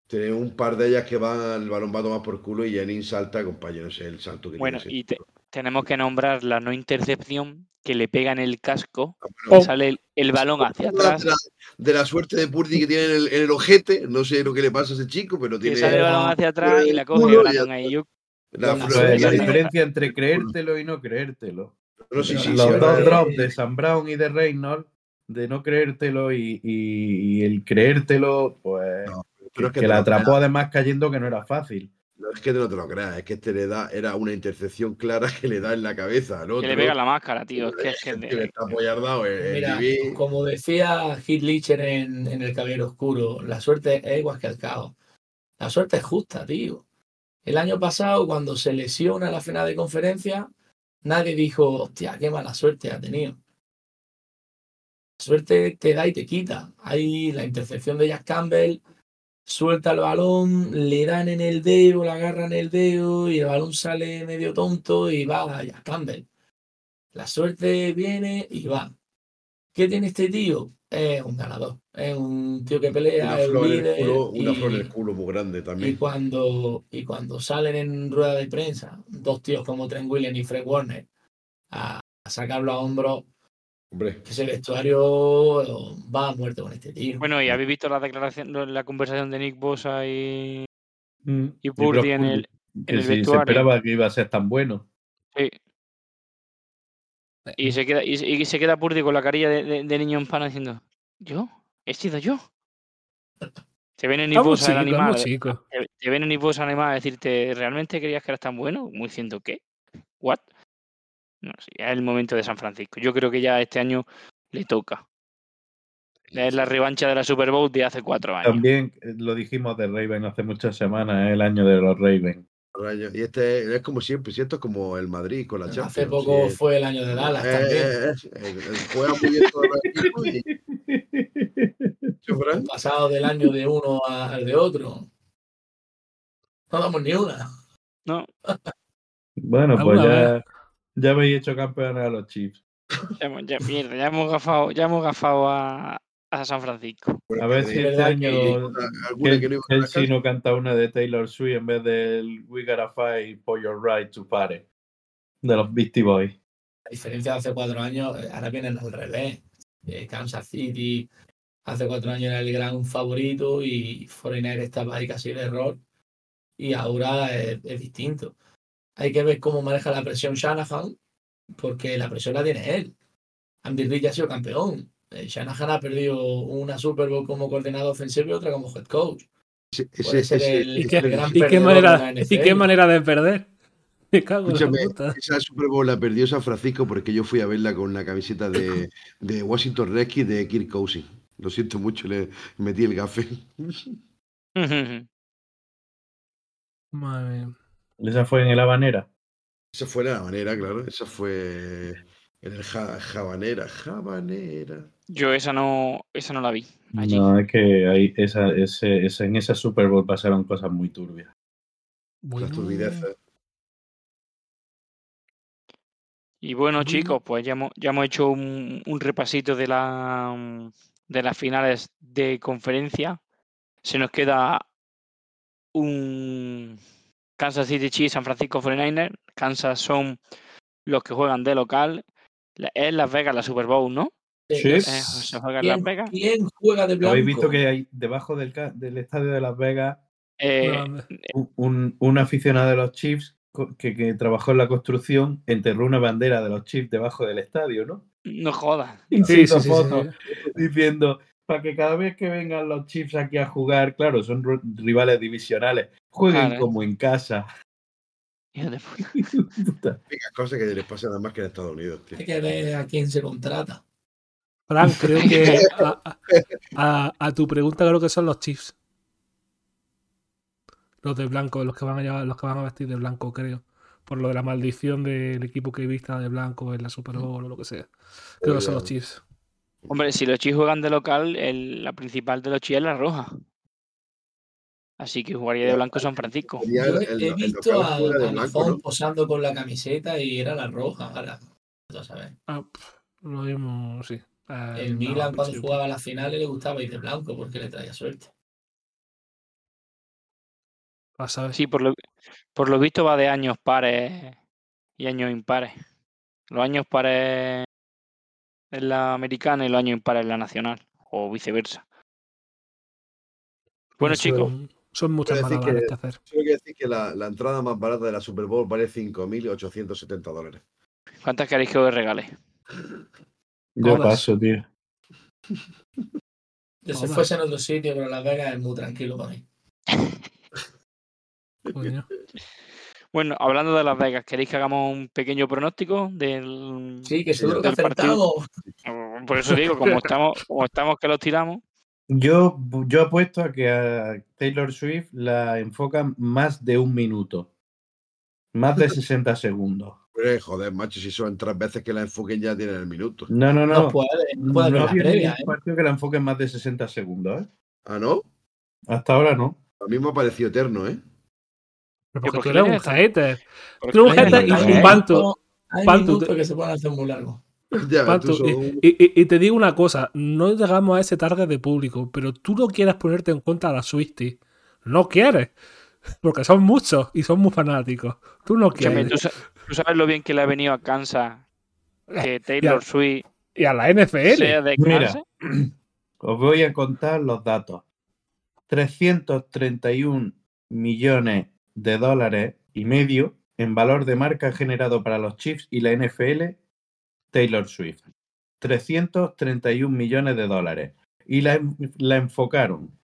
Tiene un par de ellas que van, el balón va a tomar por culo y Jenny salta, compañero, no sé el salto que Bueno, tiene. y te- tenemos que nombrar la no intercepción que le pega en el casco, Oh. sale el, el balón hacia de, atrás, la, de la suerte de Purdy que tiene en el, en el ojete, no sé lo que le pasa a ese chico, pero que tiene sale el balón hacia atrás y la coge Brandon ya ahí. Yo- la diferencia entre creértelo y no creértelo. No, sí, Los sí, dos de- drops de Sam Brown y de Reynolds, de no creértelo y, y- y el creértelo, pues No, que, es que que la atrapó además cayendo que no era fácil. No es que no te lo creas, es que este le da, era una intercepción clara que le da en la cabeza que le pega la máscara, tío. Es que, es que que le está apoyardado el, el Mira, DB. como decía Heath Ledger en, en El Caballero Oscuro, la suerte es igual que el caos. La suerte es justa, tío. El año pasado, cuando se lesiona la final de conferencia, nadie dijo, hostia, qué mala suerte ha tenido. La suerte te da y te quita. Hay la intercepción de Jack Campbell, suelta el balón, le dan en el dedo, le agarran el dedo y el balón sale medio tonto y va a Campbell. La suerte viene y va. ¿Qué tiene este tío? Es un ganador. Es un tío que pelea, Una flor, en el líder. culo, una y- flor en el culo muy grande y también. cuando, y cuando salen en rueda de prensa dos tíos como Trent Williams y Fred Warner a, a sacarlo a hombros, Hombre, que ese vestuario va a muerte con este tío. Bueno, y habéis visto la declaración, la conversación de Nick Bosa y, Mm. y Purdy en el. si se vestuario. esperaba que iba a ser tan bueno. sí. Y se queda, y, y se queda Purdy con la carilla de, de- de niño en pana diciendo, ¿yo? ¿He sido yo? Te viene Nick Bosa el chicos, animal. chicos. Te, te viene Nick Bosa el animal a decirte, ¿realmente creías que eras tan bueno? Muy diciendo, ¿qué? ¿What? No sé, ya es el momento de San Francisco. Yo creo que ya este año le toca. Es la revancha de la Super Bowl de hace cuatro años. También eh, lo dijimos de Raven hace muchas semanas, es el año de los Ravens. rayo. Y este es como siempre, ¿cierto? Es como el Madrid con la Champions. Hace poco sí. fue el año de Dallas Eh, también. eh, eh, eh, juega muy bien y- ¿Sí, Fran? Pasado del año de uno al de otro. No damos ni una. No, Bueno, pues ya, ya habéis hecho campeones a los Chiefs. ya, hemos- ya- mierda, ya hemos gafado, ya hemos gafado a, a San Francisco. A ver si Es este año que no canta una de Taylor Swift en vez del We Gotta Fight for Your Right to Party de los Beastie Boys. A diferencia de hace cuatro años, eh, ahora vienen al revés. Eh, Kansas City hace cuatro años era el gran favorito y Foreigner estaba ahí casi de error. Y ahora es, es distinto. Hay que ver cómo maneja la presión Shanahan, porque la presión la tiene él. Andy Reid ya ha sido campeón. Eh, Shanahan ha perdido una Super Bowl como coordinador ofensivo y otra como head coach. Ese- ser ese- el, ¿Y qué, y qué manera, de la ¿Y qué NFL. manera de perder? Me cago en la Escúchame, puta. esa Super Bowl la perdió San Francisco porque yo fui a verla con la camiseta de, de Washington Redskins de Kirk Cousins. Lo siento mucho, le metí el gafe. Madre mía. Esa fue en el Habanera. Esa fue la manera, claro. Esa fue en el ja- Jabanera. Jabanera. Yo esa no, esa no la vi. Allí. No, es que ahí esa, ese, ese- en esa Super Bowl pasaron cosas muy turbias. Las Bueno, turbideces. Y bueno, chicos, pues ya hemos, ya hemos hecho un, un repasito de, la, de las finales de conferencia. se nos queda un Kansas City Chiefs, San Francisco 49ers. Kansas son los que juegan de local. La- Es Las Vegas la Super Bowl, ¿no? Sí. Eh, se juega en Las ¿Quién, Vegas. quién juega de blanco? Habéis visto que hay debajo del, estadio de Las Vegas Eh, No, un, un- un aficionado de los Chiefs que, que trabajó en la construcción enterró una bandera de los Chiefs debajo del estadio, ¿no? no jodas. Y Sí, sí, sí, diciendo para que cada vez que vengan los Chiefs aquí a jugar, claro, son rivales divisionales, jueguen Claro. como en casa. De puta. Cosa que les pasa nada más que en Estados Unidos, tío. Hay que ver a quién se contrata. Fran, creo que a, a- a- a tu pregunta creo que son los Chiefs. Los de blanco, los que van a llevar, los que van a vestir de blanco, creo. Por lo de la maldición del equipo que vista de blanco en la Super Bowl o lo que sea. Creo que son los Chiefs. Hombre, si los Chiefs juegan de local, el- la principal de los Chiefs es la roja. Así que jugaría de blanco San Francisco. Yo he, el- he el visto a, a Lafont ¿no? posando con la camiseta y era la roja. Ahora, sabes. Ah, lo mismo, sí. El no, Milan cuando jugaba las finales le gustaba ir de blanco porque le traía suerte. Vas a ver. Sí, por lo, por lo visto va de años pares y años impares. Los años pares en la americana y los años impares en la nacional. O viceversa. Bueno, chicos, Son muchas malabares que- que hacer. Solo quiero decir que la, la entrada más barata de la Super Bowl vale 5.870 dólares. ¿cuántas queréis que os regale? Yo Todas. paso, tío. Yo si fuese en otro sitio, pero Las Vegas es muy tranquilo para mí. coño. Bueno, hablando de Las Vegas, ¿queréis que hagamos un pequeño pronóstico del, Sí, que seguro que del partido? acertamos. Por eso digo, como estamos, como estamos que los tiramos, Yo, yo apuesto a que a Taylor Swift la enfocan más de un minuto. Más de 60 segundos. Joder, macho, si son tres veces que la enfoquen ya tienen el minuto. No, no, No, no. puede, No, puede previa, ningún ¿eh? partido que la enfoquen más de 60 segundos, ¿eh? ¿Ah, no? Hasta ahora no. A mí me ha parecido eterno, ¿eh? Pero ¿Qué, porque por tú eres un hater. Tú eres un hater y un panto. Panto, que se pueden hacer muy. Ya, sos y, te digo una cosa, no llegamos a ese target de público, pero tú no quieras ponerte en contra de la Swiftie. No quieres. Porque son muchos y son muy fanáticos. Tú no quieres. ¿tú, sa- tú sabes lo bien que le ha venido a Kansas que Taylor Swift Y a la NFL. sea de Mira. Os voy a contar los datos. 331 millones de dólares y medio en valor de marca generado para los Chiefs y la NFL Taylor Swift. 331 millones de dólares. Y la, enfocaron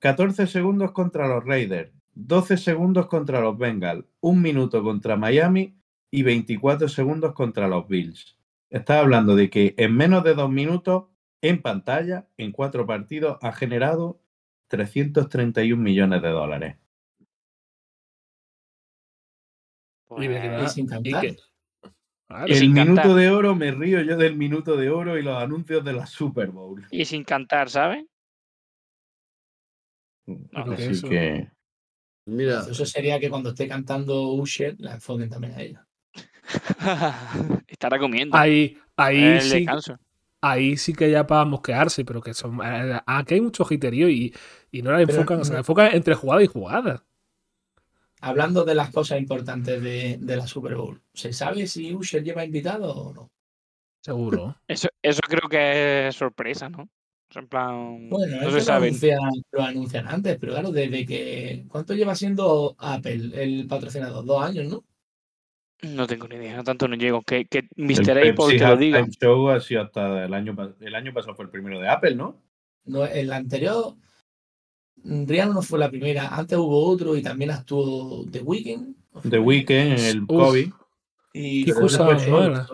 14 segundos contra los Raiders, 12 segundos contra los Bengals, un minuto contra Miami y 24 segundos contra los Bills. Estás hablando de que en menos de dos minutos, en pantalla, en cuatro partidos, ha generado 331 millones de dólares. Y que Y nada, sin y cantar. que- Claro. Y El minuto cantar. de oro, me río yo del minuto de oro y los anuncios de la Super Bowl. Y sin cantar, ¿sabes? Pero que Así eso- que Mira, Eso sería que cuando esté cantando Usher, la enfoquen también a ella. Estará comiendo. Ahí, ahí el sí, descanso. ahí sí que ya para mosquearse, pero que son. eh, Aquí hay mucho jiterío y, y no la Pero enfocan, o sea, no- la enfocan entre jugada y jugada. Hablando de las cosas importantes de, de la Super Bowl, ¿se sabe si Usher lleva invitado o no? Seguro. Eso, eso creo que es sorpresa, ¿no? En plan, Bueno, no se que lo sabe. anuncian, lo anuncian antes, pero claro, desde que. ¿Cuánto lleva siendo Apple el patrocinador? Dos años, ¿no? No tengo ni idea, no tanto no llego. Que, que el Mr. Apple Pepsi te lo diga. Halftime Show ha sido hasta el año, el año pasado fue el primero de Apple, ¿no? no el anterior. Rihanna no fue la primera. Antes hubo otro y también actuó The Weeknd. ¿o The? Weeknd, el Uf. COVID. Y Qué cosa.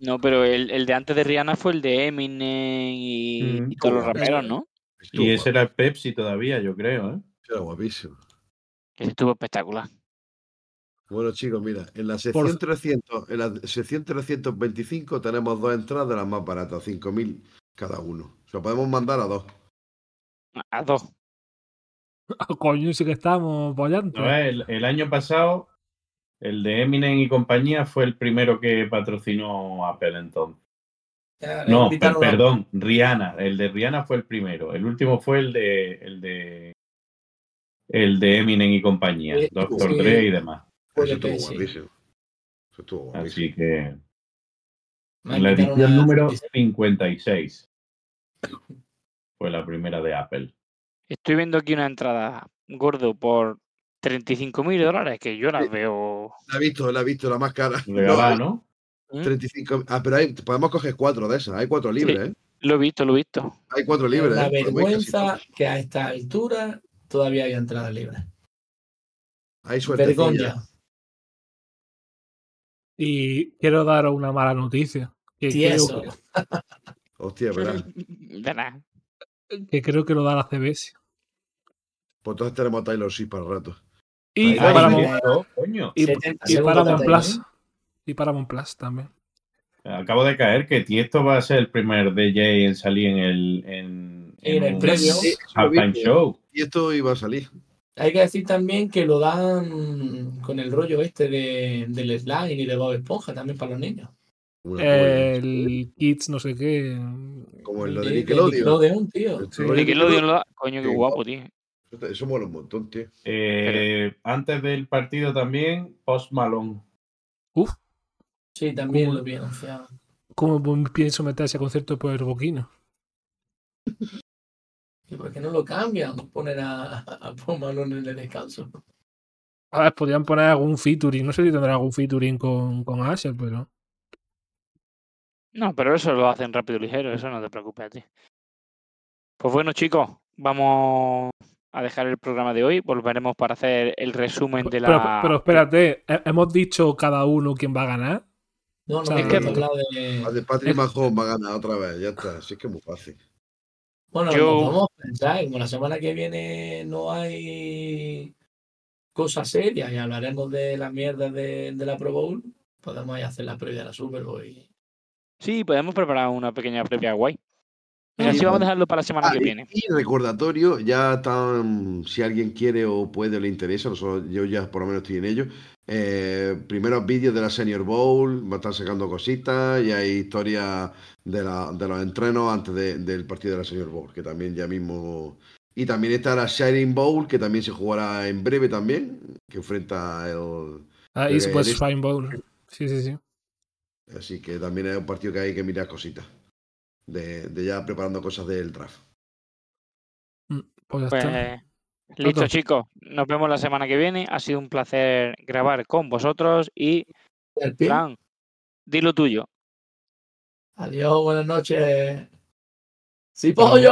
No, pero el, el de antes de Rihanna fue el de Eminem y, Mm, y todos los raperos, ¿no? estuvo Y ese guapo, era el Pepsi todavía, yo creo, ¿eh? era guapísimo. Que estuvo espectacular. Bueno, chicos, mira, en la sección Por- 300, en la sección 325 tenemos dos entradas de las más baratas, 5.000 cada uno. O sea, podemos mandar a dos. A dos. Coño, sí que estamos apoyando. No, el, el año pasado, el de Eminem y compañía fue el primero que patrocinó Apple entonces. Ya, No, per- perdón, Rihanna. El de Rihanna fue el primero. El último fue el de, el de el de Eminem y compañía, Sí, Doctor sí. Dre y demás. Puede Eso estuvo guapísimo. Eso estuvo guapísimo. Así que la edición una- número 56 fue la primera de Apple. Estoy viendo aquí una entrada gordo por 35 mil dólares, que yo las veo. La he visto, la he visto, la más cara. No, ¿no? ¿Mm? 35. Ah, pero hay, podemos coger cuatro de esas. Hay cuatro libres, ¿eh? Lo he visto, lo he visto. Hay cuatro Es libres. una ¿eh? Vergüenza que a esta altura todavía haya entradas libres. Hay suerte. Vergüenza. Y quiero daros una mala noticia. Que creo, Tieso. Hostia, ¿verdad? De nada. que creo que lo da la CBS. Pues entonces tenemos a Taylor Swift para el rato. Y Ay, cierto, coño. y, 70 y segundos Paramount de Plus. timing. Y Plus también. Acabo de caer que Tiesto va a ser el primer DJ en salir en el en, En el halftime show. Y esto iba a salir. Hay que decir también que lo dan con el rollo este de, del slime y de Bob Esponja también para los niños. El Kids, no sé qué. Como el lo de de Nickelodeon. Nickelodeon, tío. Nickelodeon lo da. Coño, qué guapo, tío. Eso- mola un montón, tío. Eh, antes del partido también, Post Malone. Uf, Sí, también ¿Cómo? lo vi anunciado. ¿cómo pienso meter ese concierto por el boquino? ¿Y por qué no lo cambian? Poner a, a Post Malone en el descanso. A ver, podrían poner algún featuring. No sé si tendrá algún featuring con, con Asher, pero. No, pero eso lo hacen rápido y ligero, eso no te preocupes a ti. Pues bueno, chicos, vamos a dejar el programa de hoy. Volveremos para hacer el resumen de la. pero espérate, ¿he- ¿hemos dicho cada uno quién va a ganar? No, no, O sea, es que de. La de Patrick Mahon va a ganar otra vez. Ya está. Así que es muy fácil. Bueno, Yo- vamos a pensar, como la semana que viene no hay cosas serias y hablaremos de las mierdas de, de la Pro Bowl, podemos ahí hacer la previa de la Super Bowl. y- Sí, podemos preparar una pequeña previa guay. Venga, Sí, sí, vamos a dejarlo para la semana Ah, que y- viene. Y recordatorio, ya están, si alguien quiere o puede o le interesa, nosotros, yo ya por lo menos estoy en ello. eh, primeros vídeos de la Senior Bowl, va a estar sacando cositas y hay historias de, la- de los entrenos antes de- del partido de la Senior Bowl, que también ya mismo. Y también está la Sharing Bowl, que también se jugará en breve también, que enfrenta el. Ah, Eh, East West Bowl. Sí, sí, sí. Así que también es un partido que hay que mirar cositas. De, de ya preparando cosas del draft. Mm, Pues ya Pues está. listo, chicos. Nos vemos la semana que viene. Ha sido un placer grabar con vosotros. Y, El pin. Fran, di lo tuyo. Adiós, buenas noches. ¡Sí, pollo!